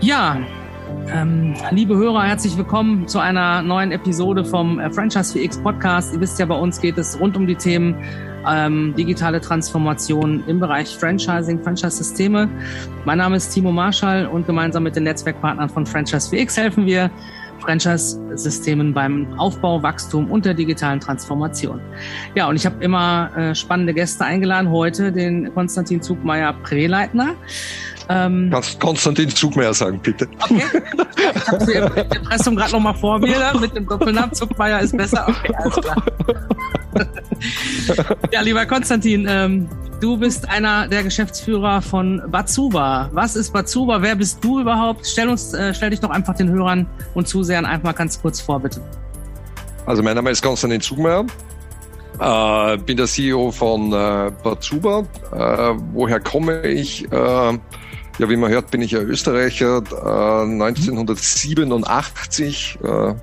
Ja, ähm, liebe Hörer, herzlich willkommen zu einer neuen Episode vom äh, Franchise 4X Podcast. Ihr wisst ja, bei uns geht es rund um die Themen ähm, digitale Transformation im Bereich Franchising, Franchise-Systeme. Mein Name ist Timo Marschall und gemeinsam mit den Netzwerkpartnern von Franchise 4X helfen wir Franchise-Systemen beim Aufbau, Wachstum und der digitalen Transformation. Ja, und ich habe immer äh, spannende Gäste eingeladen. Heute den Konstantin Zugmeier Preleitner. Ähm, Kannst Konstantin Zugmeier sagen, bitte. Okay. Ich habe sie im Impressum gerade nochmal vor mir dann, mit dem Doppelnamen. Zugmeier ist besser. Okay, alles klar. ja, lieber Konstantin, ähm, du bist einer der Geschäftsführer von Batsuba. Was ist Batsuba? Wer bist du überhaupt? Stell uns, äh, stell dich doch einfach den Hörern und Zusehern einfach ganz kurz vor, bitte. Also mein Name ist Konstantin Zugmeier. Äh, bin der CEO von äh, Batsuba. Äh, woher komme ich? Äh, ja, wie man hört, bin ich ja Österreicher. Äh, 1987, äh,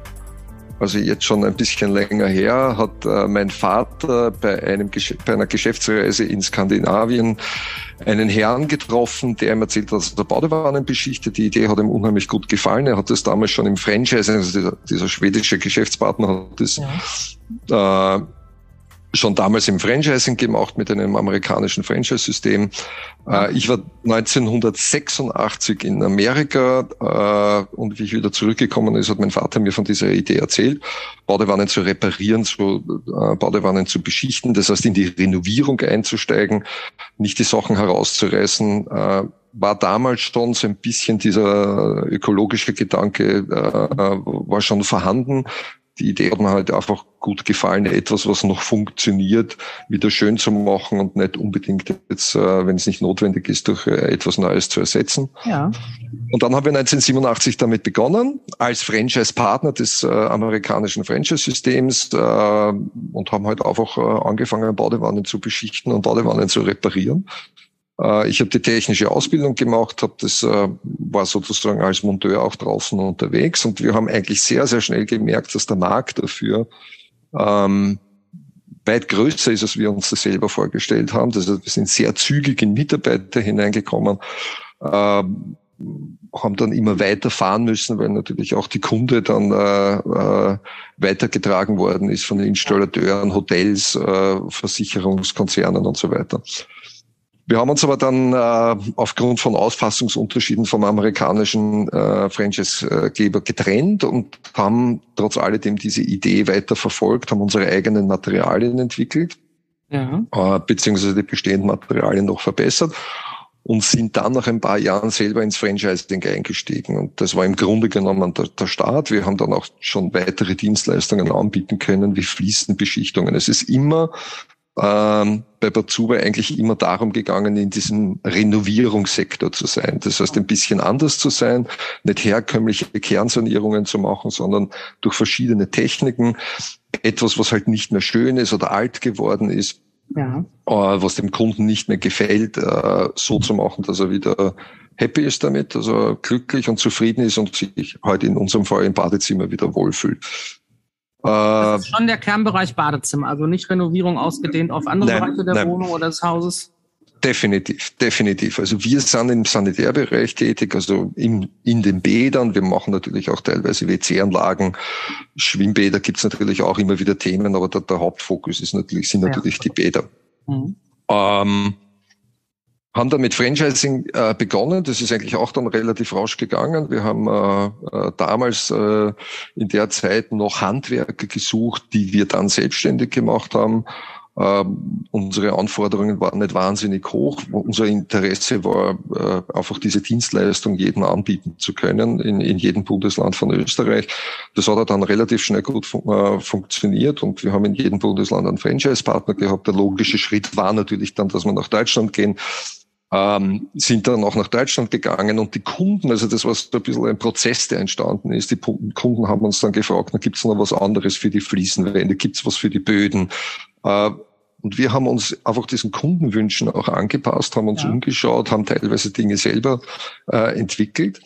also jetzt schon ein bisschen länger her, hat äh, mein Vater bei, einem, bei einer Geschäftsreise in Skandinavien einen Herrn getroffen, der ihm erzählt hat, dass er Badewannen beschichtet. Die Idee hat ihm unheimlich gut gefallen. Er hat das damals schon im Franchise, also dieser, dieser schwedische Geschäftspartner hat das ja. äh, schon damals im Franchising gemacht mit einem amerikanischen Franchise-System. Äh, ich war 1986 in Amerika äh, und wie ich wieder zurückgekommen ist, hat mein Vater mir von dieser Idee erzählt, Badewannen zu reparieren, zu, äh, Badewannen zu beschichten, das heißt in die Renovierung einzusteigen, nicht die Sachen herauszureißen. War damals schon so ein bisschen dieser ökologische Gedanke, war schon vorhanden die Idee hat mir halt einfach gut gefallen, etwas, was noch funktioniert, wieder schön zu machen und nicht unbedingt jetzt, äh, wenn es nicht notwendig ist, durch äh, etwas Neues zu ersetzen. Ja. Und dann haben wir 1987 damit begonnen, als Franchise-Partner des äh, amerikanischen Franchise-Systems und haben halt einfach angefangen, Badewannen zu beschichten und Badewannen zu reparieren. Äh, ich habe die technische Ausbildung gemacht, habe das äh, war sozusagen als Monteur auch draußen unterwegs und wir haben eigentlich sehr sehr schnell gemerkt, dass der Markt dafür ähm, weit größer ist, als wir uns das selber vorgestellt haben. Das heißt, wir sind sehr zügig in Mitarbeiter hineingekommen, ähm, haben dann immer weiter fahren müssen, weil natürlich auch die Kunde dann äh, äh, weitergetragen worden ist von Installateuren, Hotels, äh, Versicherungskonzernen und so weiter. Wir haben uns aber dann äh, aufgrund von Ausfassungsunterschieden vom amerikanischen äh, Franchise-Geber getrennt und haben trotz alledem diese Idee weiter verfolgt, haben unsere eigenen Materialien entwickelt, ja. äh, beziehungsweise die bestehenden Materialien noch verbessert und sind dann nach ein paar Jahren selber ins Franchising eingestiegen. Und das war im Grunde genommen der, der Start. Wir haben dann auch schon weitere Dienstleistungen anbieten können, wie Fliesenbeschichtungen. Es ist immer ähm, bei Batsuba eigentlich immer darum gegangen, in diesem Renovierungssektor zu sein. Das heißt, ein bisschen anders zu sein, nicht herkömmliche Kernsanierungen zu machen, sondern durch verschiedene Techniken etwas, was halt nicht mehr schön ist oder alt geworden ist, ja. äh, was dem Kunden nicht mehr gefällt, äh, so zu machen, dass er wieder happy ist damit, also glücklich und zufrieden ist und sich halt in unserem Fall im Badezimmer wieder wohlfühlt. Das ist schon der Kernbereich Badezimmer, also nicht Renovierung ausgedehnt auf andere nein, Bereiche der nein. Wohnung oder des Hauses. Definitiv, definitiv. Also wir sind im Sanitärbereich tätig, also in, in den Bädern. Wir machen natürlich auch teilweise WC-Anlagen, Schwimmbäder gibt's natürlich auch immer wieder Themen, aber der, der Hauptfokus ist natürlich, sind natürlich ja. die Bäder. Mhm. Ähm, haben dann mit Franchising äh, begonnen. Das ist eigentlich auch dann relativ rasch gegangen. Wir haben äh, äh, damals äh, in der Zeit noch Handwerker gesucht, die wir dann selbstständig gemacht haben. Ähm, unsere Anforderungen waren nicht wahnsinnig hoch. Unser Interesse war äh, einfach diese Dienstleistung jedem anbieten zu können in, in jedem Bundesland von Österreich. Das hat dann relativ schnell gut fun äh, funktioniert und wir haben in jedem Bundesland einen Franchise-Partner gehabt. Der logische Schritt war natürlich dann, dass wir nach Deutschland gehen ähm, sind dann auch nach Deutschland gegangen und die Kunden, also das war so ein bisschen ein Prozess, der entstanden ist. Die Kunden haben uns dann gefragt, na, gibt es noch was anderes für die Fliesenwände, gibt es was für die Böden? Äh, und wir haben uns einfach diesen Kundenwünschen auch angepasst, haben uns ja. umgeschaut, haben teilweise Dinge selber äh, entwickelt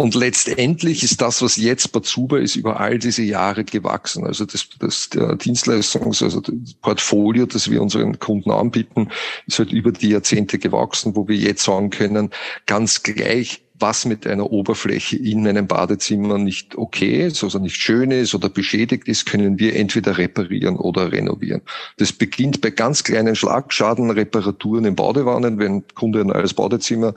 und letztendlich ist das, was jetzt Bazuba ist, über all diese Jahre gewachsen. Also das, das Dienstleistungs-, also das Portfolio, das wir unseren Kunden anbieten, ist halt über die Jahrzehnte gewachsen, wo wir jetzt sagen können, ganz gleich, was mit einer Oberfläche in einem Badezimmer nicht okay ist, also nicht schön ist oder beschädigt ist, können wir entweder reparieren oder renovieren. Das beginnt bei ganz kleinen Schlagschadenreparaturen in Badewannen, wenn ein Kunde ein neues Badezimmer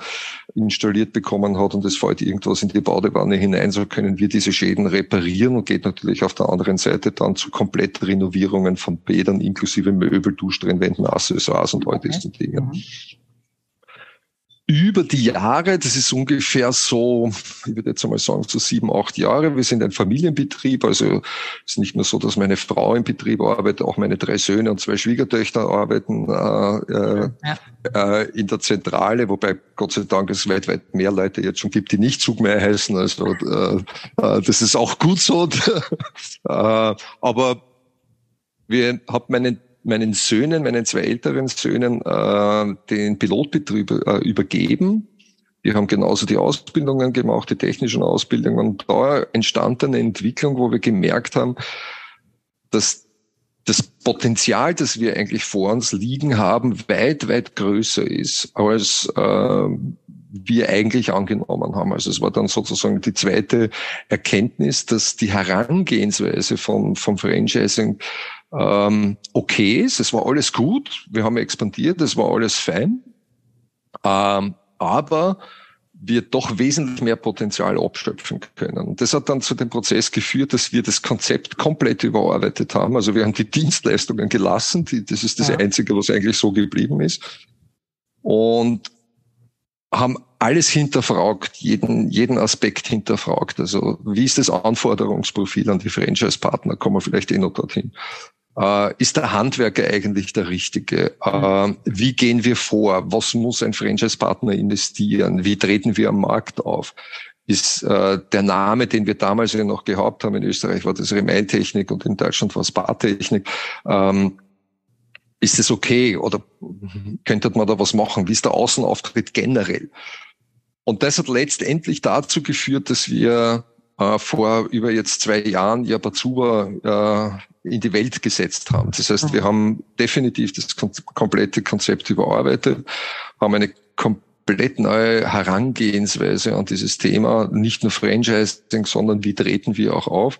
installiert bekommen hat und es fällt irgendwas in die Badewanne hinein, so können wir diese Schäden reparieren und geht natürlich auf der anderen Seite dann zu kompletten Renovierungen von Bädern inklusive Möbel, Duschtrennwänden, Accessoires und all diesen Dingen. Mhm über die Jahre, das ist ungefähr so, ich würde jetzt einmal sagen, so sieben, acht Jahre. Wir sind ein Familienbetrieb, also es ist nicht nur so, dass meine Frau im Betrieb arbeitet, auch meine drei Söhne und zwei Schwiegertöchter arbeiten äh, äh, ja. äh, in der Zentrale, wobei Gott sei Dank es weit, weit mehr Leute jetzt schon gibt, die nicht Zug mehr heißen. Also äh, äh, das ist auch gut so. äh, aber wir haben meinen meinen Söhnen, meinen zwei älteren Söhnen, äh, den Pilotbetrieb äh, übergeben. Wir haben genauso die Ausbildungen gemacht, die technischen Ausbildungen. Und da entstand eine Entwicklung, wo wir gemerkt haben, dass das Potenzial, das wir eigentlich vor uns liegen haben, weit, weit größer ist, als äh, wir eigentlich angenommen haben. Also es war dann sozusagen die zweite Erkenntnis, dass die Herangehensweise von, vom Franchising ähm, okay ist. Es war alles gut. Wir haben expandiert. Es war alles fein. Ähm, aber wir doch wesentlich mehr Potenzial abschöpfen können. Und das hat dann zu dem Prozess geführt, dass wir das Konzept komplett überarbeitet haben. Also wir haben die Dienstleistungen gelassen. Die, das ist das ja. Einzige, was eigentlich so geblieben ist. Und haben alles hinterfragt, jeden, jeden Aspekt hinterfragt. Also wie ist das Anforderungsprofil an die Franchise-Partner? Kommen wir vielleicht eh noch dorthin. Äh, ist der Handwerker eigentlich der Richtige? Äh, wie gehen wir vor? Was muss ein Franchise-Partner investieren? Wie treten wir am Markt auf? Ist äh, der Name, den wir damals ja noch gehabt haben, in Österreich war das Remain-Technik und in Deutschland war es Bartechnik, ähm, ist es okay oder könnte man da was machen? Wie ist der Außenauftritt generell? Und das hat letztendlich dazu geführt, dass wir äh, vor über jetzt zwei Jahren ja Bazuba äh, in die Welt gesetzt haben. Das heißt, wir haben definitiv das komplette Konzept überarbeitet, haben eine komplett neue Herangehensweise an dieses Thema, nicht nur Franchising, sondern wie treten wir auch auf,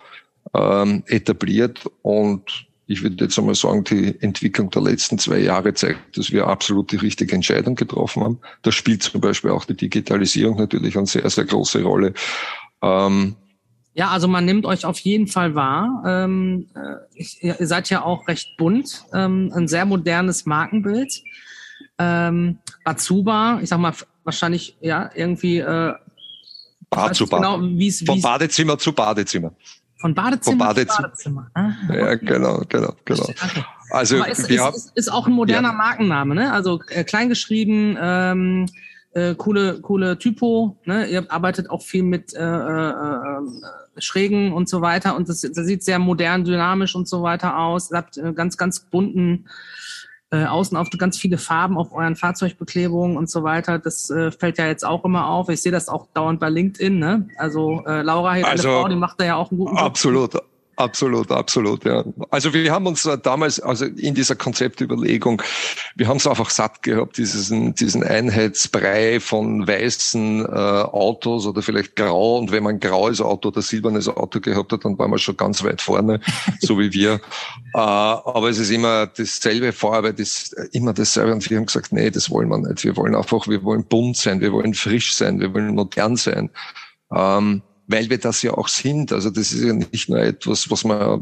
ähm, etabliert und ich würde jetzt einmal sagen, die Entwicklung der letzten zwei Jahre zeigt, dass wir absolut die richtige Entscheidung getroffen haben. Da spielt zum Beispiel auch die Digitalisierung natürlich eine sehr, sehr große Rolle. Ähm, ja, also man nimmt euch auf jeden Fall wahr. Ähm, äh, ihr seid ja auch recht bunt, ähm, ein sehr modernes Markenbild. Ähm, Azuba, ich sag mal, wahrscheinlich ja irgendwie äh, Bad zu Bad. Genau, wie's, wie's, Von Badezimmer zu Badezimmer. Von Badezimmer, Von Badezimmer. zu Badezimmer. Ah, ja, genau, genau, genau. Okay. Also Aber ist, wir ist, ist, ist auch ein moderner ja. Markenname, ne? Also äh, kleingeschrieben, ähm, äh, coole, coole Typo. Ne? Ihr arbeitet auch viel mit äh, äh, äh, Schrägen und so weiter und das, das sieht sehr modern, dynamisch und so weiter aus. Ihr habt äh, ganz, ganz bunten äh, außen auf ganz viele Farben auf euren Fahrzeugbeklebungen und so weiter. Das äh, fällt ja jetzt auch immer auf. Ich sehe das auch dauernd bei LinkedIn. Ne? Also äh, Laura hier, also, Frau, die macht da ja auch einen guten Job. Absolut. Absolut, absolut, ja. Also wir haben uns äh, damals, also in dieser Konzeptüberlegung, wir haben es einfach satt gehabt, diesen, diesen Einheitsbrei von weißen äh, Autos oder vielleicht grau. Und wenn man ein graues Auto oder silbernes Auto gehabt hat, dann waren wir schon ganz weit vorne, so wie wir. Äh, aber es ist immer dasselbe, Vorarbeit ist immer dasselbe. Und wir haben gesagt, nee, das wollen wir nicht. Wir wollen einfach, wir wollen bunt sein, wir wollen frisch sein, wir wollen modern sein. Ähm, weil wir das ja auch sind. Also das ist ja nicht nur etwas, was man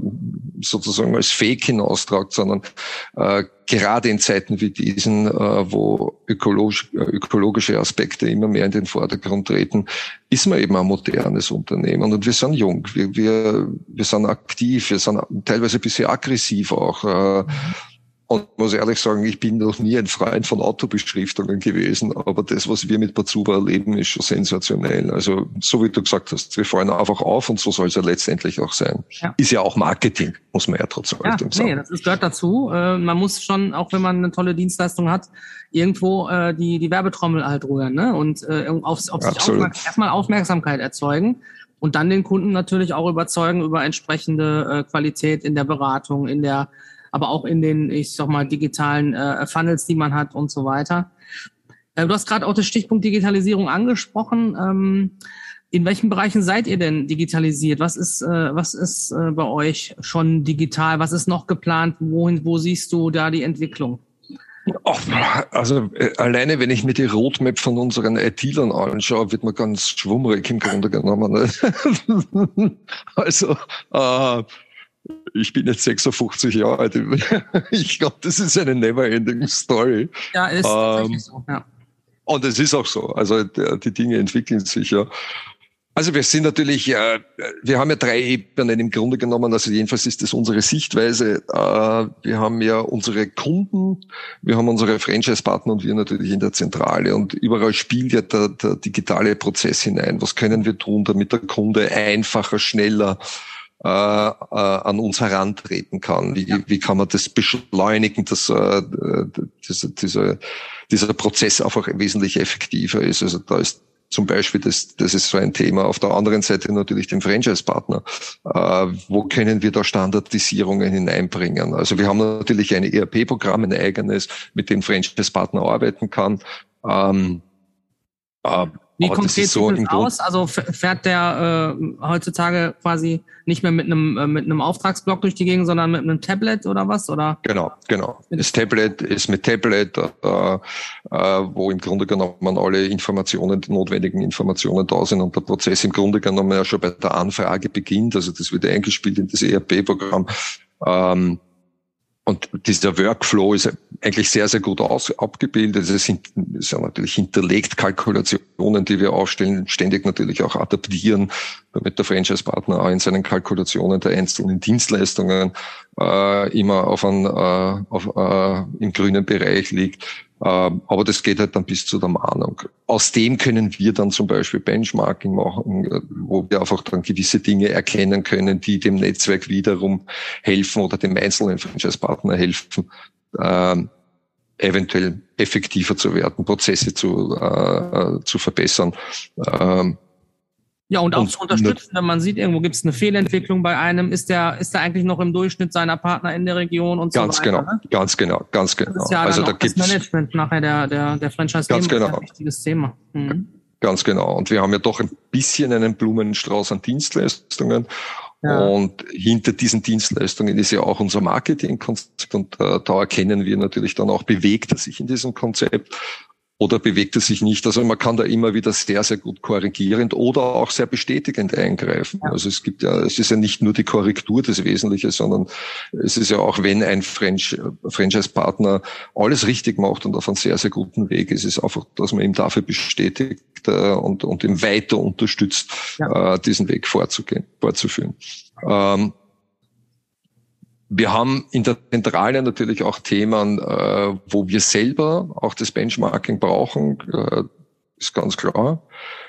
sozusagen als Fake hinaustragt, sondern äh, gerade in Zeiten wie diesen, äh, wo ökologisch, ökologische Aspekte immer mehr in den Vordergrund treten, ist man eben ein modernes Unternehmen. Und wir sind jung, wir, wir, wir sind aktiv, wir sind teilweise ein bisschen aggressiv auch. Äh, und muss ehrlich sagen, ich bin noch nie ein Freund von Autobeschriftungen gewesen, aber das, was wir mit Bazuba erleben, ist schon sensationell. Also, so wie du gesagt hast, wir fallen einfach auf und so soll es ja letztendlich auch sein. Ja. Ist ja auch Marketing, muss man ja trotzdem ja, sagen. Nee, das ist, gehört dazu. Äh, man muss schon, auch wenn man eine tolle Dienstleistung hat, irgendwo äh, die, die Werbetrommel halt rühren ne? und äh, auf, auf sich aufmerksam, erstmal Aufmerksamkeit erzeugen und dann den Kunden natürlich auch überzeugen über entsprechende äh, Qualität in der Beratung, in der aber auch in den, ich sag mal, digitalen äh, Funnels, die man hat und so weiter. Äh, du hast gerade auch das Stichpunkt Digitalisierung angesprochen. Ähm, in welchen Bereichen seid ihr denn digitalisiert? Was ist, äh, was ist äh, bei euch schon digital? Was ist noch geplant? Wohin, wo siehst du da die Entwicklung? also äh, alleine, wenn ich mir die Roadmap von unseren IT-Lern anschaue, wird man ganz schwummrig im Grunde genommen. Ne? also äh, ich bin jetzt 56 Jahre alt. Ich glaube, das ist eine never-ending Story. Ja, ist ähm, tatsächlich so. Ja. Und es ist auch so. Also die Dinge entwickeln sich ja. Also wir sind natürlich, äh, wir haben ja drei Ebenen im Grunde genommen. Also jedenfalls ist das unsere Sichtweise. Äh, wir haben ja unsere Kunden, wir haben unsere Franchise-Partner und wir natürlich in der Zentrale. Und überall spielt ja der, der digitale Prozess hinein. Was können wir tun, damit der Kunde einfacher, schneller äh, äh, an uns herantreten kann. Wie, wie kann man das beschleunigen, dass äh, dieser, dieser, dieser Prozess einfach wesentlich effektiver ist. Also da ist zum Beispiel, das, das ist so ein Thema. Auf der anderen Seite natürlich den Franchise-Partner. Äh, wo können wir da Standardisierungen hineinbringen? Also wir haben natürlich ein ERP-Programm, ein eigenes, mit dem Franchise-Partner arbeiten kann. Ähm, äh, wie Aber konkret so sieht es aus? Also fährt der äh, heutzutage quasi nicht mehr mit einem äh, mit einem Auftragsblock durch die Gegend, sondern mit einem Tablet oder was? Oder? Genau, genau. Das Tablet ist mit Tablet, äh, äh, wo im Grunde genommen alle Informationen, die notwendigen Informationen da sind und der Prozess im Grunde genommen ja schon bei der Anfrage beginnt. Also das wird eingespielt in das ERP-Programm. Ähm, und dieser Workflow ist eigentlich sehr, sehr gut aus, abgebildet. Es sind, sind natürlich hinterlegt Kalkulationen, die wir aufstellen, ständig natürlich auch adaptieren, damit der Franchise-Partner auch in seinen Kalkulationen der einzelnen Dienstleistungen äh, immer auf ein, äh, auf, äh, im grünen Bereich liegt. Ähm, aber das geht halt dann bis zu der Mahnung. Aus dem können wir dann zum Beispiel Benchmarking machen, wo wir einfach dann gewisse Dinge erkennen können, die dem Netzwerk wiederum helfen oder dem einzelnen Franchise-Partner helfen, ähm, eventuell effektiver zu werden, Prozesse zu, äh, zu verbessern. Ähm, ja, und auch und, zu unterstützen, wenn man sieht, irgendwo gibt es eine Fehlentwicklung bei einem, ist der, ist der eigentlich noch im Durchschnitt seiner Partner in der Region und ganz so weiter. Genau, ne? Ganz genau, ganz genau. Das ist ja also da das Management nachher der, der, der franchise ganz genau. ein wichtiges Thema. Mhm. Ganz genau. Und wir haben ja doch ein bisschen einen Blumenstrauß an Dienstleistungen. Ja. Und hinter diesen Dienstleistungen ist ja auch unser Marketingkonzept und äh, da erkennen wir natürlich dann auch, bewegt er sich in diesem Konzept oder bewegt es sich nicht. Also man kann da immer wieder sehr, sehr gut korrigierend oder auch sehr bestätigend eingreifen. Ja. Also es gibt ja, es ist ja nicht nur die Korrektur das Wesentliche, sondern es ist ja auch, wenn ein Franchise-Partner alles richtig macht und auf einem sehr, sehr guten Weg ist, ist einfach, dass man ihm dafür bestätigt äh, und, und ihm weiter unterstützt, ja. äh, diesen Weg vorzugehen, fortzuführen. Ähm, wir haben in der Zentrale natürlich auch Themen, äh, wo wir selber auch das Benchmarking brauchen, äh, ist ganz klar.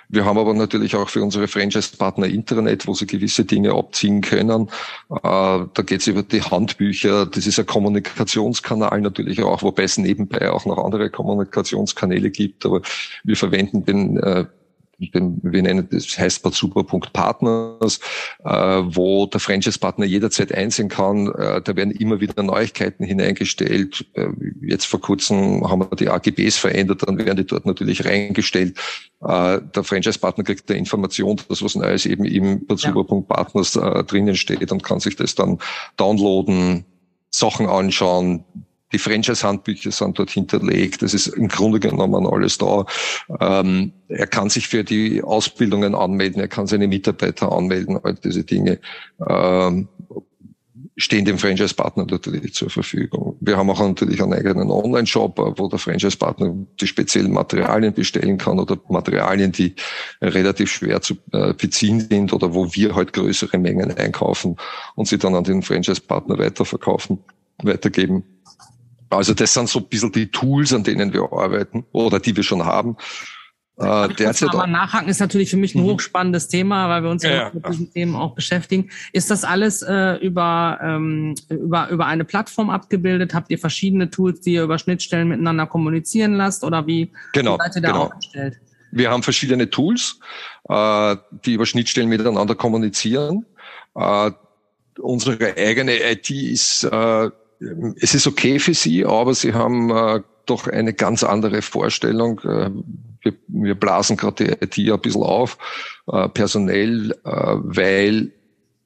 Wir haben aber natürlich auch für unsere Franchise-Partner Internet, wo sie gewisse Dinge abziehen können. Äh, da geht es über die Handbücher. Das ist ein Kommunikationskanal natürlich auch, wobei es nebenbei auch noch andere Kommunikationskanäle gibt. Aber wir verwenden den äh, wir nennen das heißt Partners, äh, wo der Franchise-Partner jederzeit einsehen kann. Äh, da werden immer wieder Neuigkeiten hineingestellt. Äh, jetzt vor kurzem haben wir die AGBs verändert, dann werden die dort natürlich reingestellt. Der Franchise-Partner kriegt eine Information, dass was Neues eben im Partners äh, drinnen steht und kann sich das dann downloaden, Sachen anschauen, die Franchise-Handbücher sind dort hinterlegt. Das ist im Grunde genommen alles da. Ähm, er kann sich für die Ausbildungen anmelden, er kann seine Mitarbeiter anmelden, all diese Dinge. Ähm, stehen dem Franchise-Partner natürlich zur Verfügung. Wir haben auch natürlich einen eigenen Online-Shop, wo der Franchise-Partner die speziellen Materialien bestellen kann oder Materialien, die relativ schwer zu äh, beziehen sind oder wo wir halt größere Mengen einkaufen und sie dann an den Franchise-Partner weiterverkaufen, weitergeben. Also das sind so ein bisschen die Tools, an denen wir arbeiten oder die wir schon haben. Äh, derzeit mal nachhaken ist natürlich für mich ein mhm. hochspannendes Thema, weil wir uns ja, ja mit diesen Themen auch beschäftigen. Ist das alles äh, über, ähm, über, über eine Plattform abgebildet? Habt ihr verschiedene Tools, die ihr über Schnittstellen miteinander kommunizieren lasst oder wie, genau, wie seid ihr da genau. aufgestellt? Wir haben verschiedene Tools, äh, die über Schnittstellen miteinander kommunizieren. Äh, unsere eigene IT ist, äh, es ist okay für sie, aber sie haben äh, doch eine ganz andere Vorstellung. Äh, wir, wir blasen gerade die IT ein bisschen auf, äh, personell, äh, weil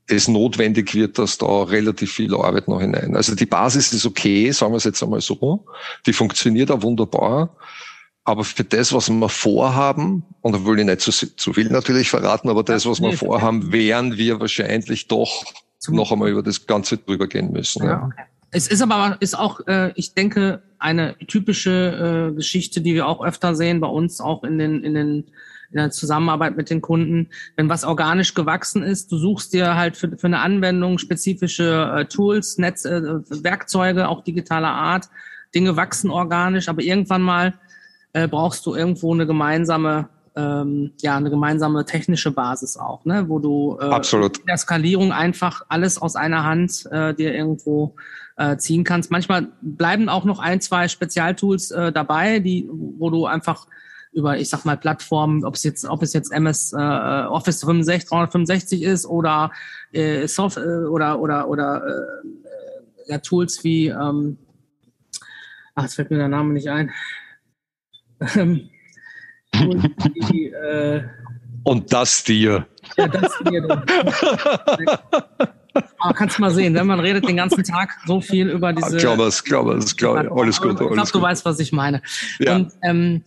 es notwendig wird, dass da relativ viel Arbeit noch hinein. Also die Basis ist okay, sagen wir es jetzt einmal so. Die funktioniert auch wunderbar. Aber für das, was wir vorhaben, und da will ich nicht zu, zu viel natürlich verraten, aber das, was wir vorhaben, werden wir wahrscheinlich doch noch einmal über das Ganze drüber gehen müssen. Ja, okay. Es ist aber ist auch, äh, ich denke, eine typische äh, Geschichte, die wir auch öfter sehen bei uns auch in den in den in der Zusammenarbeit mit den Kunden, wenn was organisch gewachsen ist, du suchst dir halt für, für eine Anwendung spezifische äh, Tools, Netz, äh, Werkzeuge, auch digitaler Art. Dinge wachsen organisch, aber irgendwann mal äh, brauchst du irgendwo eine gemeinsame ähm, ja eine gemeinsame technische Basis auch, ne, wo du äh, Absolut. in der Skalierung einfach alles aus einer Hand äh, dir irgendwo äh, ziehen kannst. Manchmal bleiben auch noch ein, zwei Spezialtools äh, dabei, die, wo du einfach über, ich sag mal, Plattformen, ob es jetzt, ob es jetzt MS äh, Office 65, 365 ist oder äh, Soft äh, oder oder oder äh, ja, Tools wie ähm, ach, jetzt fällt mir der Name nicht ein. Ähm, die, äh, Und das dir. Ja, das dir. Aber kannst du mal sehen, wenn man redet den ganzen Tag so viel über diese. Glaube es, glaube es, glaube alles gut. Ich glaube, du weißt, was ich meine. Ja. Und ähm,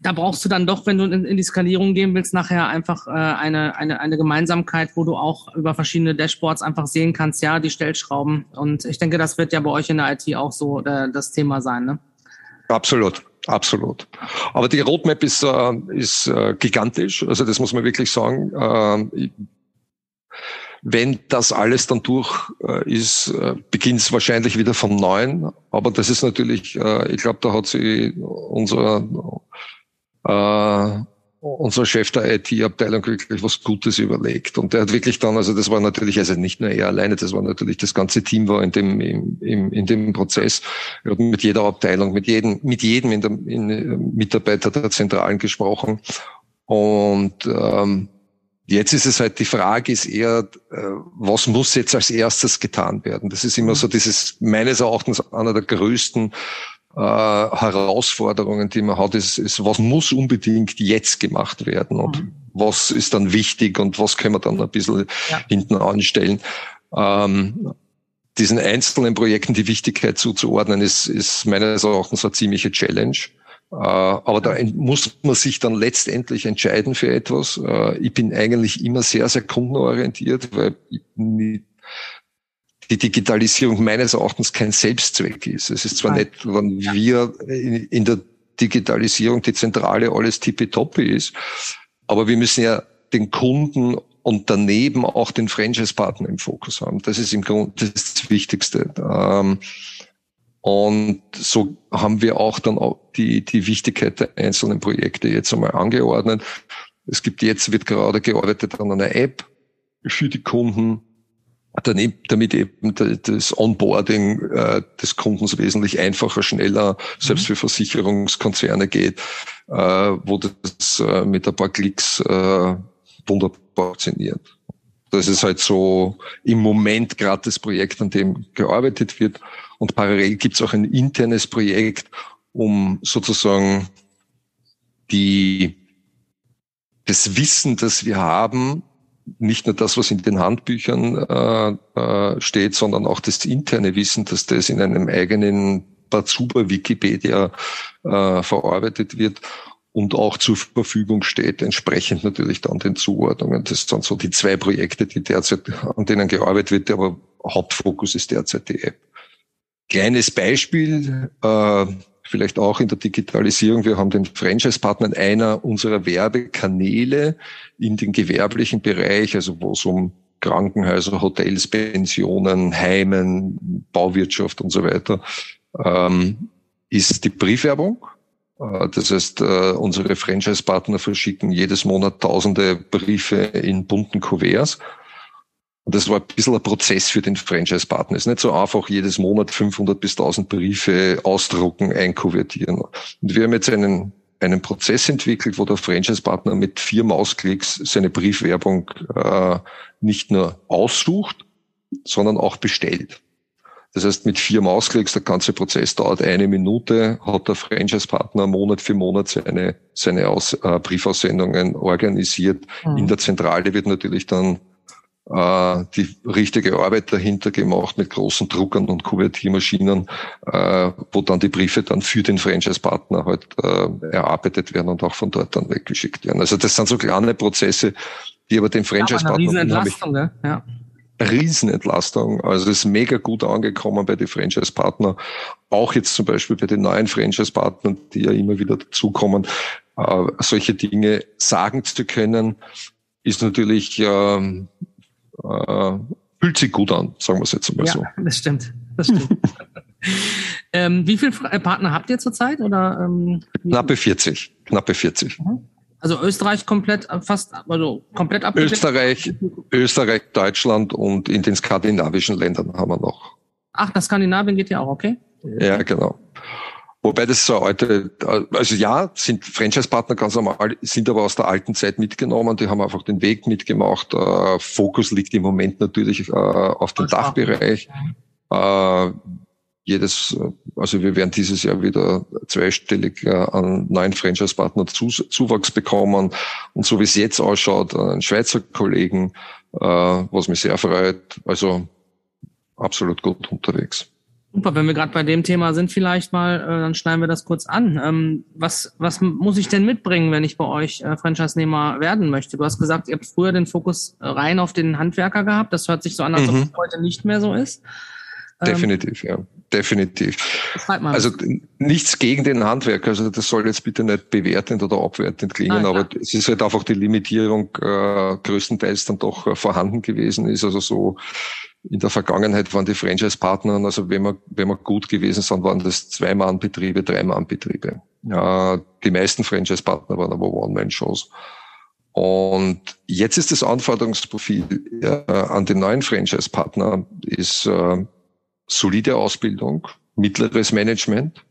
da brauchst du dann doch, wenn du in, in die Skalierung gehen willst, nachher einfach äh, eine, eine, eine Gemeinsamkeit, wo du auch über verschiedene Dashboards einfach sehen kannst, ja, die Stellschrauben. Und ich denke, das wird ja bei euch in der IT auch so äh, das Thema sein, ne? Absolut. Absolut. Aber die Roadmap ist, äh, ist äh, gigantisch. Also das muss man wirklich sagen. Äh, wenn das alles dann durch äh, ist, äh, beginnt es wahrscheinlich wieder vom Neuen. Aber das ist natürlich, äh, ich glaube, da hat sich unser, äh, unser Chef der IT-Abteilung wirklich was Gutes überlegt. Und der hat wirklich dann, also das war natürlich, also nicht nur er alleine, das war natürlich das ganze Team war in dem, im, in dem Prozess. Wir hatten mit jeder Abteilung, mit jedem, mit jedem in der, in, Mitarbeiter der Zentralen gesprochen. Und ähm, Jetzt ist es halt, die Frage ist eher, äh, was muss jetzt als erstes getan werden? Das ist immer so dieses, meines Erachtens, einer der größten äh, Herausforderungen, die man hat, ist, ist, was muss unbedingt jetzt gemacht werden und mhm. was ist dann wichtig und was können wir dann ein bisschen ja. hinten anstellen. Ähm, diesen einzelnen Projekten die Wichtigkeit zuzuordnen, ist, ist meines Erachtens eine ziemliche Challenge. Äh, aber da muss man sich dann letztendlich entscheiden für etwas. Äh, ich bin eigentlich immer sehr, sehr kundenorientiert, weil die Digitalisierung meines Erachtens kein Selbstzweck ist. Es ist zwar Nein. nett, wenn wir in der Digitalisierung die Zentrale alles tippitoppi ist, aber wir müssen ja den Kunden und daneben auch den Franchise-Partner im Fokus haben. Das ist im Grunde das Wichtigste. Ähm, und so haben wir auch dann auch die, die Wichtigkeit der einzelnen Projekte jetzt einmal angeordnet. Es gibt jetzt, wird gerade gearbeitet an einer App für die Kunden, damit eben das Onboarding äh, des Kundens wesentlich einfacher, schneller, selbst für Versicherungskonzerne geht, äh, wo das äh, mit ein paar Klicks wunderbar funktioniert. Das ist halt so im Moment gerade das Projekt, an dem gearbeitet wird. Und parallel gibt es auch ein internes Projekt, um sozusagen die, das Wissen, das wir haben, nicht nur das, was in den Handbüchern äh, äh, steht, sondern auch das interne Wissen, dass das in einem eigenen Bazuba Wikipedia äh, verarbeitet wird und auch zur Verfügung steht, entsprechend natürlich dann den Zuordnungen. Das sind so die zwei Projekte, die derzeit, an denen gearbeitet wird, aber Hauptfokus ist derzeit die App. Kleines Beispiel, äh, vielleicht auch in der Digitalisierung. Wir haben den Franchise-Partnern einer unserer Werbekanäle in den gewerblichen Bereich, also wo es um Krankenhäuser, Hotels, Pensionen, Heimen, Bauwirtschaft und so weiter, ähm, ist die Briefwerbung. Äh, das heißt, äh, unsere Franchise-Partner verschicken jedes Monat tausende Briefe in bunten Kuverts. Und das war ein bisschen ein Prozess für den Franchise-Partner. Es ist nicht so einfach, jedes Monat 500 bis 1000 Briefe ausdrucken, einkuvertieren. Und wir haben jetzt einen, einen Prozess entwickelt, wo der Franchise-Partner mit vier Mausklicks seine Briefwerbung äh, nicht nur aussucht, sondern auch bestellt. Das heißt, mit vier Mausklicks, der ganze Prozess dauert eine Minute, hat der Franchise-Partner Monat für Monat seine, seine Aus, äh, Briefaussendungen organisiert. Mhm. In der Zentrale wird natürlich dann äh, die richtige Arbeit dahinter gemacht mit großen Druckern und Kuvertiermaschinen, äh, wo dann die Briefe dann für den Franchise-Partner halt äh, erarbeitet werden und auch von dort dann weggeschickt werden. Also das sind so kleine Prozesse, die aber den Franchise-Partner... Ja, ne? ja. Riesenentlastung. Also es ist mega gut angekommen bei den Franchise-Partnern. Auch jetzt zum Beispiel bei den neuen Franchise-Partnern, die ja immer wieder dazukommen, äh, solche Dinge sagen zu können, ist natürlich, äh, äh, fühlt sich gut an, sagen wir es jetzt mal ja, so. das stimmt. Das stimmt. ähm, wie viele Partner habt ihr zurzeit? Oder, ähm, knappe 40. Knappe 40. Mhm. Also Österreich komplett fast, also komplett abgedeckt? Österreich, Österreich, Deutschland und in den skandinavischen Ländern haben wir noch. Ach, das Skandinavien geht ja auch, okay? Ja, genau. Wobei das so alte, also ja, sind Franchise-Partner ganz normal, sind aber aus der alten Zeit mitgenommen, die haben einfach den Weg mitgemacht. Äh, Fokus liegt im Moment natürlich äh, auf dem Dachbereich. Äh, jedes, also wir werden dieses Jahr wieder zweistellig äh, an neuen Franchise-Partnern Zuwachs bekommen. Und so wie es jetzt ausschaut, einen Schweizer Kollegen, äh, was mich sehr freut. Also absolut gut unterwegs. Super, wenn wir gerade bei dem Thema sind, vielleicht mal, äh, dann schneiden wir das kurz an. Ähm, was, was muss ich denn mitbringen, wenn ich bei euch äh, Franchise-Nehmer werden möchte? Du hast gesagt, ihr habt früher den Fokus rein auf den Handwerker gehabt. Das hört sich so an, als ob mhm. es heute nicht mehr so ist. Ähm, Definitiv, ja. Definitiv. Also nichts gegen den Handwerker, also das soll jetzt bitte nicht bewertend oder abwertend klingen, ah, aber es ist halt einfach die Limitierung äh, größtenteils dann doch äh, vorhanden gewesen ist. Also so in der Vergangenheit waren die Franchise-Partner, also wenn wir, wenn wir gut gewesen sind, waren das Zwei-Mann-Betriebe, Drei-Mann-Betriebe. Ja, die meisten Franchise-Partner waren aber One-Man-Shows. Und jetzt ist das Anforderungsprofil äh, an den neuen Franchise-Partner ist äh, solide Ausbildung, mittleres Management,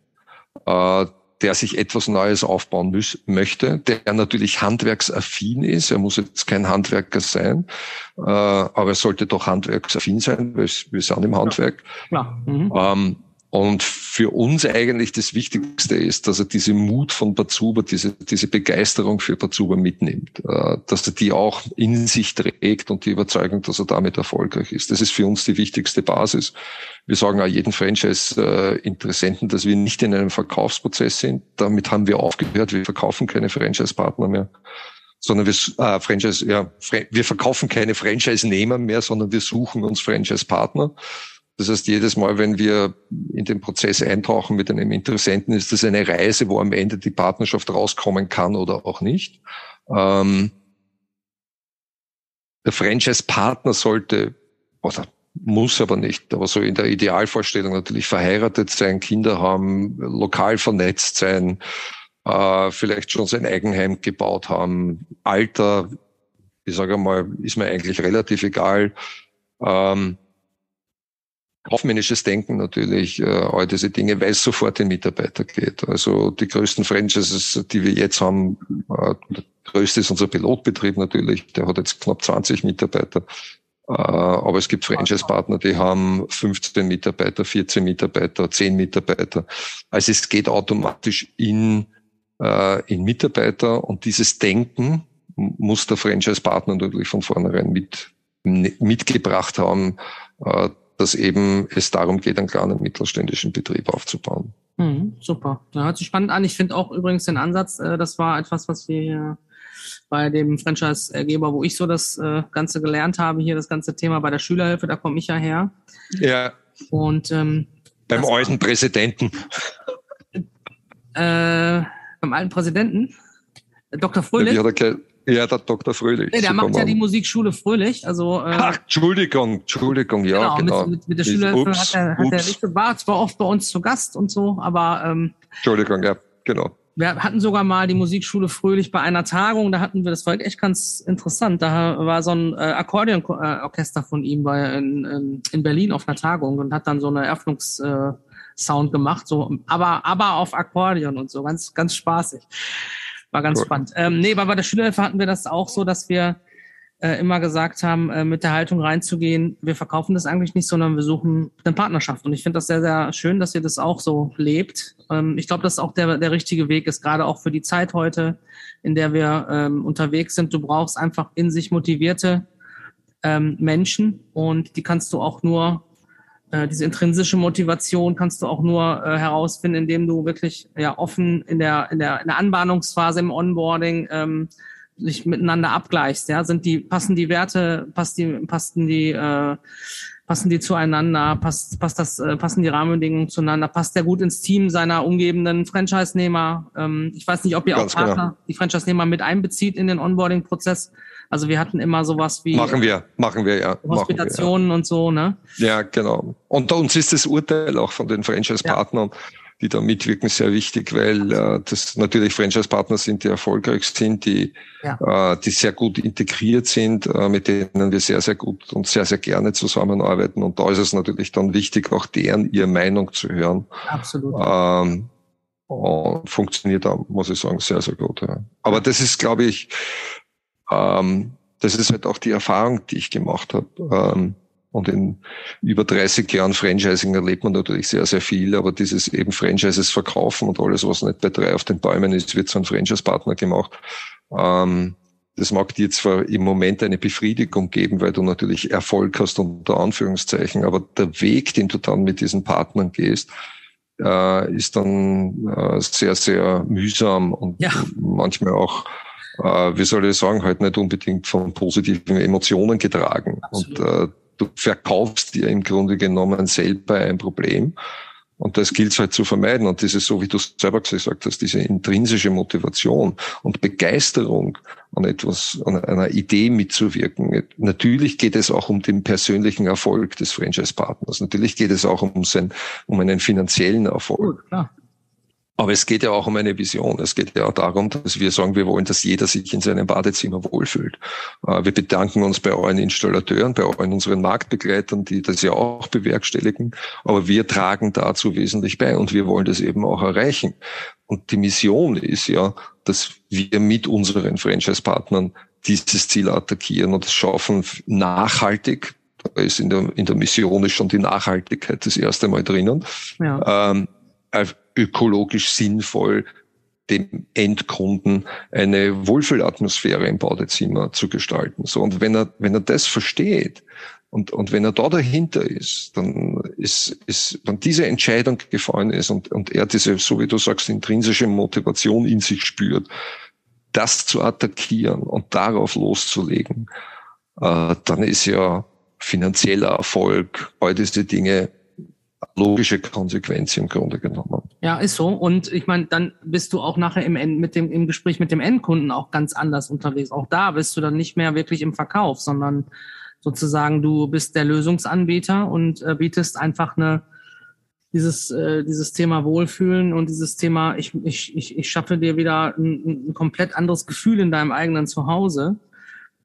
äh, der sich etwas Neues aufbauen muss, möchte, der natürlich handwerksaffin ist. Er muss jetzt kein Handwerker sein, äh, aber er sollte doch handwerksaffin sein, weil wir sind im Handwerk. Ja. Mhm. Ähm, und für uns eigentlich das Wichtigste ist, dass er diese Mut von Bazuba, diese, diese Begeisterung für Bazuba mitnimmt, äh, dass er die auch in sich trägt und die Überzeugung, dass er damit erfolgreich ist. Das ist für uns die wichtigste Basis. Wir sagen auch jeden Franchise-Interessenten, dass wir nicht in einem Verkaufsprozess sind. Damit haben wir aufgehört. Wir verkaufen keine Franchise-Partner mehr sondern wir äh, Franchise, ja, wir verkaufen keine Franchise-Nehmer mehr, sondern wir suchen uns Franchise-Partner. Das heißt, jedes Mal, wenn wir in den Prozess eintauchen mit einem Interessenten, ist das eine Reise, wo am Ende die Partnerschaft rauskommen kann oder auch nicht. Ähm, der Franchise-Partner sollte, oder muss aber nicht, aber so in der Idealvorstellung natürlich verheiratet sein, Kinder haben, lokal vernetzt sein, äh, vielleicht schon sein Eigenheim gebaut haben, Alter, ich sage mal, ist mir eigentlich relativ egal. Ähm, kaufmännisches Denken natürlich, äh, all diese Dinge, weil es sofort den Mitarbeiter geht. Also die größten Franchises, die wir jetzt haben, äh, der größte ist unser Pilotbetrieb natürlich, der hat jetzt knapp 20 Mitarbeiter. Äh, aber es gibt Franchise-Partner, die haben 15 Mitarbeiter, 14 Mitarbeiter, 10 Mitarbeiter. Also es geht automatisch in, äh, in Mitarbeiter und dieses Denken muss der Franchise-Partner natürlich von vornherein mit, mitgebracht haben, äh, dass eben es darum geht, einen kleinen mittelständischen Betrieb aufzubauen. Mhm, super. Das hört sich spannend an. Ich finde auch übrigens den Ansatz, äh, das war etwas, was wir hier bei dem Franchise-Geber, wo ich so das äh, Ganze gelernt habe, hier das ganze Thema bei der Schülerhilfe, da komme ich ja her. Ja. Und ähm, beim alten Präsidenten. Äh, beim alten Präsidenten? Dr. Fröhlich? Ja, Ja, der Dr. Fröhlich. Nee, der macht ja die Musikschule Fröhlich. Also, äh, Ach, Entschuldigung, Entschuldigung, ja, genau. genau. Mit, mit der Schülerhilfe hat er, hat er nicht, war zwar oft bei uns zu Gast und so, aber ähm, Entschuldigung, ja, genau. Wir hatten sogar mal die Musikschule Fröhlich bei einer Tagung, da hatten wir, das war echt ganz interessant, da war so ein äh, Akkordeonorchester von ihm bei, in, in Berlin auf einer Tagung und hat dann so eine Eröffnungssound äh, gemacht, so, aber, aber auf Akkordeon und so, ganz, ganz spaßig. War ganz cool. spannend. Ähm, nee, aber bei der Schülerhilfe hatten wir das auch so, dass wir äh, immer gesagt haben, äh, mit der Haltung reinzugehen, wir verkaufen das eigentlich nicht, sondern wir suchen eine Partnerschaft. Und ich finde das sehr, sehr schön, dass ihr das auch so lebt. Ähm, ich glaube, dass auch der, der richtige Weg ist, gerade auch für die Zeit heute, in der wir ähm, unterwegs sind. Du brauchst einfach in sich motivierte ähm, Menschen und die kannst du auch nur äh, diese intrinsische Motivation kannst du auch nur äh, herausfinden, indem du wirklich ja offen in der in der, in der Anbahnungsphase im Onboarding ähm, sich miteinander abgleichst. Ja, sind die passen die Werte, passt die passen die äh, passen die zueinander, passt passt das äh, passen die Rahmenbedingungen zueinander, passt der gut ins Team seiner umgebenden Franchise-Nehmer. Ähm, ich weiß nicht, ob ihr Ganz auch Partner genau. die Franchise-Nehmer mit einbezieht in den Onboarding-Prozess. Also wir hatten immer sowas wie machen wir, machen wir ja, Hospitationen wir, ja. und so, ne? Ja, genau. Und uns ist das Urteil auch von den Franchise-Partnern, ja. die da mitwirken, sehr wichtig, weil äh, das natürlich Franchise-Partner sind, die erfolgreich sind, die ja. äh, die sehr gut integriert sind, äh, mit denen wir sehr sehr gut und sehr sehr gerne zusammenarbeiten. Und da ist es natürlich dann wichtig, auch deren ihre Meinung zu hören. Absolut. Ähm, und funktioniert da, muss ich sagen, sehr, sehr gut. Ja. Aber das ist, glaube ich, ähm, das ist halt auch die Erfahrung, die ich gemacht habe. Ähm, und in über 30 Jahren Franchising erlebt man natürlich sehr, sehr viel, aber dieses eben Franchises verkaufen und alles, was nicht bei drei auf den Bäumen ist, wird zu einem Franchise-Partner gemacht. Ähm, das mag dir zwar im Moment eine Befriedigung geben, weil du natürlich Erfolg hast unter Anführungszeichen, aber der Weg, den du dann mit diesen Partnern gehst, äh, ist dann äh, sehr, sehr mühsam und ja. manchmal auch äh, wie soll ich sagen, halt nicht unbedingt von positiven Emotionen getragen. Absolut. Und äh, du verkaufst dir im Grunde genommen selber ein Problem. Und das gilt es halt zu vermeiden. Und das ist so, wie du selber gesagt hast, diese intrinsische Motivation und Begeisterung an etwas, an einer Idee mitzuwirken. Natürlich geht es auch um den persönlichen Erfolg des Franchise-Partners. Natürlich geht es auch um, sein, um einen finanziellen Erfolg. Gut. Aber es geht ja auch um eine Vision. Es geht ja auch darum, dass wir sagen, wir wollen, dass jeder sich in seinem Badezimmer wohlfühlt. Äh, wir bedanken uns bei allen Installateuren, bei allen unseren Marktbegleitern, die das ja auch bewerkstelligen. Aber wir tragen dazu wesentlich bei und wir wollen das eben auch erreichen. Und die Mission ist ja, dass wir mit unseren Franchise-Partnern dieses Ziel attackieren und es schaffen, nachhaltig da ist in der, in der Mission ist schon die Nachhaltigkeit das erste Mal drinnen. Ja. Ähm, ökologisch sinnvoll dem Endkunden eine Wohlfühlatmosphäre im Badezimmer zu gestalten. So, und wenn er, wenn er das versteht und, und wenn er da dahinter ist, dann ist, ist, wenn diese Entscheidung gefallen ist und, und er diese, so wie du sagst, intrinsische Motivation in sich spürt, das zu attackieren und darauf loszulegen, äh, dann ist ja finanzieller Erfolg, all diese Dinge logische Konsequenz im Grunde genommen. Ja, ist so. Und ich meine, dann bist du auch nachher im, mit dem, im Gespräch mit dem Endkunden auch ganz anders unterwegs. Auch da bist du dann nicht mehr wirklich im Verkauf, sondern sozusagen du bist der Lösungsanbieter und äh, bietest einfach eine dieses äh, dieses Thema Wohlfühlen und dieses Thema ich ich ich, ich schaffe dir wieder ein, ein komplett anderes Gefühl in deinem eigenen Zuhause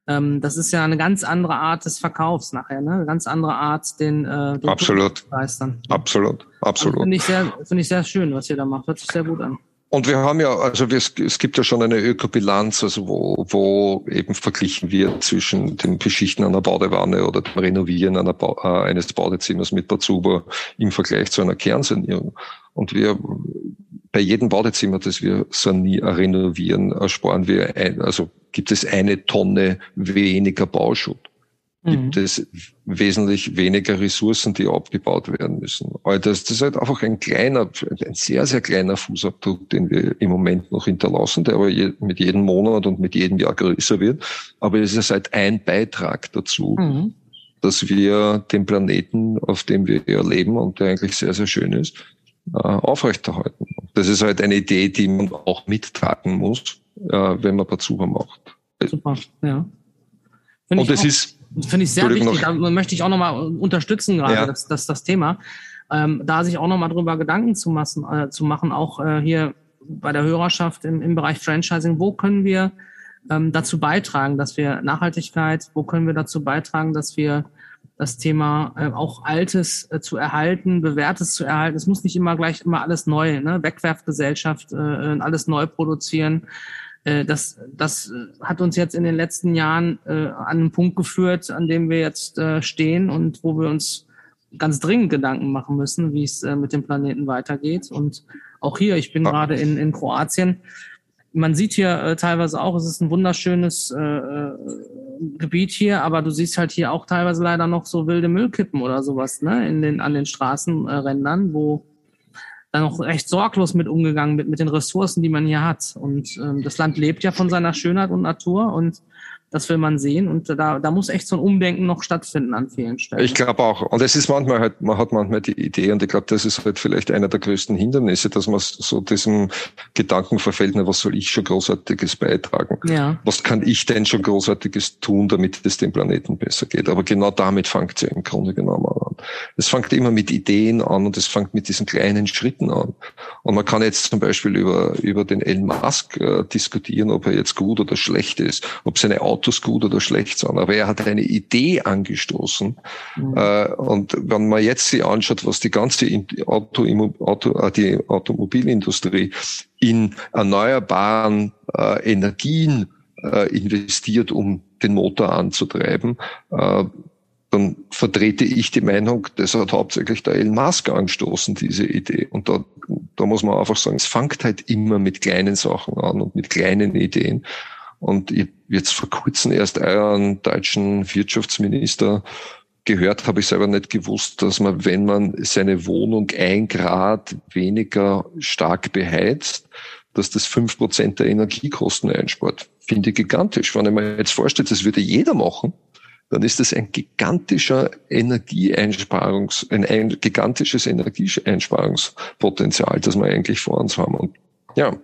ähm, das ist ja eine ganz andere Art des Verkaufs nachher, ne? Eine ganz andere Art, den, äh, den absolut. zu begeistern. Absolut, absolut. Also Finde ich sehr, finde ich sehr schön, was ihr da macht. Hört sich sehr gut an. Und wir haben ja, also wir, es gibt ja schon eine Ökobilanz, also wo, wo eben verglichen wird zwischen dem Beschichten einer Badewanne oder dem Renovieren einer ba äh, eines Badezimmers mit Bazuba im Vergleich zu einer Kernsanierung. Und wir bei jedem Badezimmer, das wir sanieren, renovieren, sparen wir ein, also gibt es eine Tonne weniger Bauschutt. Gibt mhm. es wesentlich weniger Ressourcen, die abgebaut werden müssen. Aber das, das ist halt einfach ein kleiner, ein sehr, sehr kleiner Fußabdruck, den wir im Moment noch hinterlassen, der aber je, mit jedem Monat und mit jedem Jahr größer wird. Aber es ist halt ein Beitrag dazu, mhm. dass wir den Planeten, auf dem wir leben und der eigentlich sehr, sehr schön ist, äh, aufrechterhalten. Das ist halt eine Idee, die man auch mittragen muss, äh, wenn man Bazuba macht. Super, ja. Find Und es ist. Finde ich sehr wichtig. Da möchte ich auch nochmal unterstützen gerade, ja. das, das, das Thema. Ähm, da sich auch nochmal drüber Gedanken zu, massen, äh, zu machen, auch äh, hier bei der Hörerschaft im, im Bereich Franchising, wo können wir ähm, dazu beitragen, dass wir Nachhaltigkeit, wo können wir dazu beitragen, dass wir das Thema äh, auch Altes äh, zu erhalten, Bewährtes zu erhalten. Es muss nicht immer gleich immer alles neu, ne? Wegwerfgesellschaft, äh, alles neu produzieren. Äh, das, das hat uns jetzt in den letzten Jahren äh, an einen Punkt geführt, an dem wir jetzt äh, stehen und wo wir uns ganz dringend Gedanken machen müssen, wie es äh, mit dem Planeten weitergeht. Und auch hier, ich bin gerade in, in Kroatien, man sieht hier äh, teilweise auch, es ist ein wunderschönes äh, äh, Gebiet hier, aber du siehst halt hier auch teilweise leider noch so wilde Müllkippen oder sowas, ne, in den, an den Straßenrändern, wo dann noch recht sorglos mit umgegangen wird, mit den Ressourcen, die man hier hat. Und ähm, das Land lebt ja von seiner Schönheit und Natur und das will man sehen und da, da muss echt so ein Umdenken noch stattfinden an vielen Stellen. Ich glaube auch. Und es ist manchmal halt, man hat manchmal die Idee und ich glaube, das ist halt vielleicht einer der größten Hindernisse, dass man so diesem Gedanken verfällt, na, was soll ich schon Großartiges beitragen? Ja. Was kann ich denn schon Großartiges tun, damit es dem Planeten besser geht? Aber genau damit fängt es ja im Grunde genommen an. Es fängt immer mit Ideen an und es fängt mit diesen kleinen Schritten an. Und man kann jetzt zum Beispiel über, über den Elon Musk äh, diskutieren, ob er jetzt gut oder schlecht ist, ob seine Autos Autos gut oder schlecht sind. Aber er hat eine Idee angestoßen. Mhm. Äh, und wenn man jetzt sich anschaut, was die ganze Auto, Auto, äh, die Automobilindustrie in erneuerbaren äh, Energien äh, investiert, um den Motor anzutreiben, dann vertrete ich die Meinung, das hat hauptsächlich der Elon Musk angestoßen, diese Idee. Und da, da muss man einfach sagen, es fängt halt immer mit kleinen Sachen an und mit kleinen Ideen. Und ich jetzt vor kurzem erst euren deutschen Wirtschaftsminister gehört, habe ich selber nicht gewusst, dass man, wenn man seine Wohnung ein Grad weniger stark beheizt, dass das fünf Prozent der Energiekosten einspart. Finde ich gigantisch. Wenn ich mir jetzt vorstelle, das würde jeder machen, dann ist das ein gigantischer Energieeinsparungs, ein, ein gigantisches Energieeinsparungspotenzial, das wir eigentlich vor uns haben. Und ja,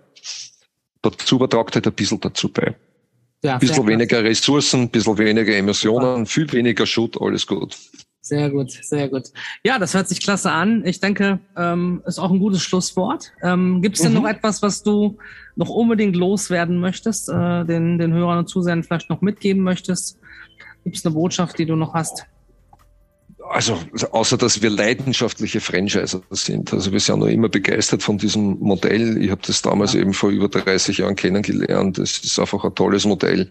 dazu übertragt halt ein bisschen dazu bei. Ja, bisschen weniger Ressourcen, bisschen weniger Emissionen, viel weniger Schutt, alles gut. Sehr gut, sehr gut. Ja, das hört sich klasse an. Ich denke, ähm, ist auch ein gutes Schlusswort. Ähm, Gibt es denn mhm. noch etwas, was du noch unbedingt loswerden möchtest, äh, den, den Hörern und Zusehern vielleicht noch mitgeben möchtest? Gibt es eine Botschaft, die du noch hast? Also außer dass wir leidenschaftliche Franchiser sind. Also wir sind noch immer begeistert von diesem Modell. Ich habe das damals eben vor über 30 Jahren kennengelernt. Das ist einfach ein tolles Modell.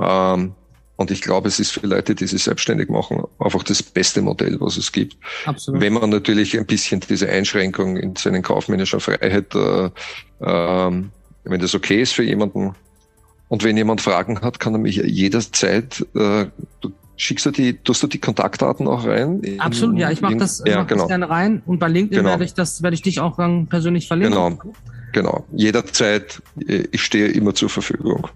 Ähm, und ich glaube, es ist für Leute, die sich selbstständig machen, einfach das beste Modell, was es gibt. Absolut. Wenn man natürlich ein bisschen diese Einschränkung in seinen kaufmännischer Freiheit, äh, äh, wenn das okay ist für jemanden, und wenn jemand Fragen hat, kann er mich jederzeit, äh, Schickst du die, tust du die Kontaktdaten auch rein? Absolut, ja, ich mache das, ja, mach genau. das gerne rein und bei LinkedIn genau. werde ich das, werde ich dich auch dann persönlich verlinken. Genau, genau. Jederzeit, ich stehe immer zur Verfügung.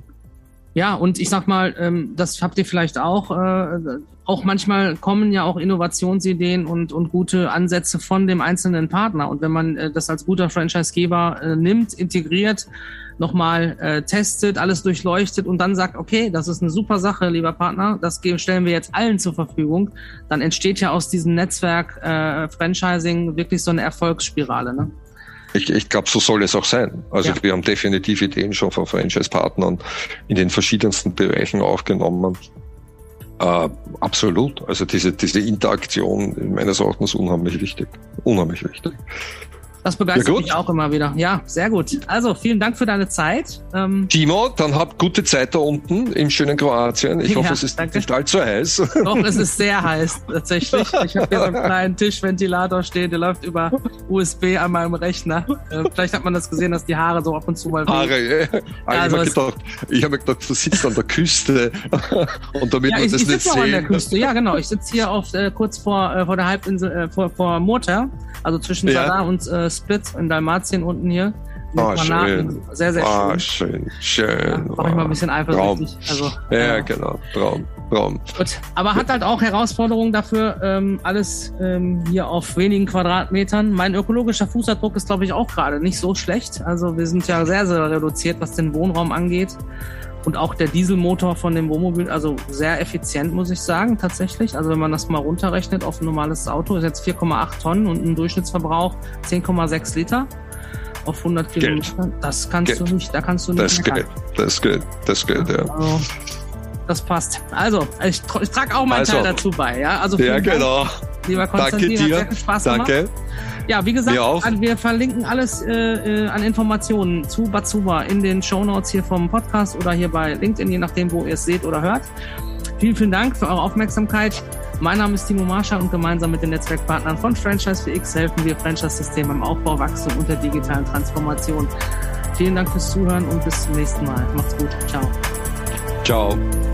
Ja, und ich sag mal, ähm, das habt ihr vielleicht auch. Äh, auch manchmal kommen ja auch Innovationsideen und, und gute Ansätze von dem einzelnen Partner. Und wenn man äh, das als guter Franchisegeber äh, nimmt, integriert, nochmal äh, testet, alles durchleuchtet und dann sagt, okay, das ist eine super Sache, lieber Partner, das stellen wir jetzt allen zur Verfügung, dann entsteht ja aus diesem Netzwerk äh, Franchising wirklich so eine Erfolgsspirale. Ne? Ich, ich glaube, so soll es auch sein. Also ja. wir haben definitiv Ideen schon von Franchise-Partnern in den verschiedensten Bereichen aufgenommen. Äh, absolut. Also diese, diese Interaktion meines Erachtens unheimlich wichtig. Unheimlich wichtig. Das begeistert mich auch immer wieder. Ja, sehr gut. Also vielen Dank für deine Zeit. Ähm Timo, dann habt gute Zeit da unten im schönen Kroatien. Ich ja, hoffe, es ist danke. nicht allzu heiß. Doch, es ist sehr heiß tatsächlich. Ich habe hier so einen kleinen Tischventilator stehen, der läuft über USB an meinem Rechner. Äh, vielleicht hat man das gesehen, dass die Haare so ab und zu mal Haare, ja. ja also ich habe mir, hab mir gedacht, du sitzt an der Küste und damit ja, man ich, das ich nicht sehen. an der Küste. Ja, genau. Ich sitze hier auf, äh, kurz vor, äh, vor der Halbinsel, äh, vor, vor Murter, also zwischen ja. Sadar und äh, Split in Dalmatien unten hier. Oh, schön. Sehr, sehr oh, schön. Schön, schön. Ja, ich mal ein bisschen eifersüchtig. Also, ja, ja, genau. Traum. Traum. Gut. Aber hat halt auch Herausforderungen dafür, ähm, alles ähm, hier auf wenigen Quadratmetern. Mein ökologischer Fußabdruck ist, glaube ich, auch gerade nicht so schlecht. Also wir sind ja sehr, sehr reduziert, was den Wohnraum angeht. Und auch der Dieselmotor von dem Wohnmobil, also sehr effizient, muss ich sagen, tatsächlich. Also wenn man das mal runterrechnet auf ein normales Auto, ist jetzt 4,8 Tonnen und ein Durchschnittsverbrauch 10,6 Liter auf 100 Kilometer. Das kannst Geld. du nicht, da kannst du nicht. Das geht, das geht, das geht, ja. Also, das passt. Also, ich, ich trage auch meinen also, Teil dazu bei, ja. Also ja, genau. Dank, lieber Konstantin, Danke dir. hat sehr viel Spaß Danke. gemacht. Ja, wie gesagt, wir verlinken alles äh, äh, an Informationen zu Batsuba in den Show Notes hier vom Podcast oder hier bei LinkedIn, je nachdem, wo ihr es seht oder hört. Vielen, vielen Dank für eure Aufmerksamkeit. Mein Name ist Timo Marscher und gemeinsam mit den Netzwerkpartnern von Franchise 4X helfen wir Franchise-Systemen im Aufbau, Wachstum und der digitalen Transformation. Vielen Dank fürs Zuhören und bis zum nächsten Mal. Macht's gut. Ciao. Ciao.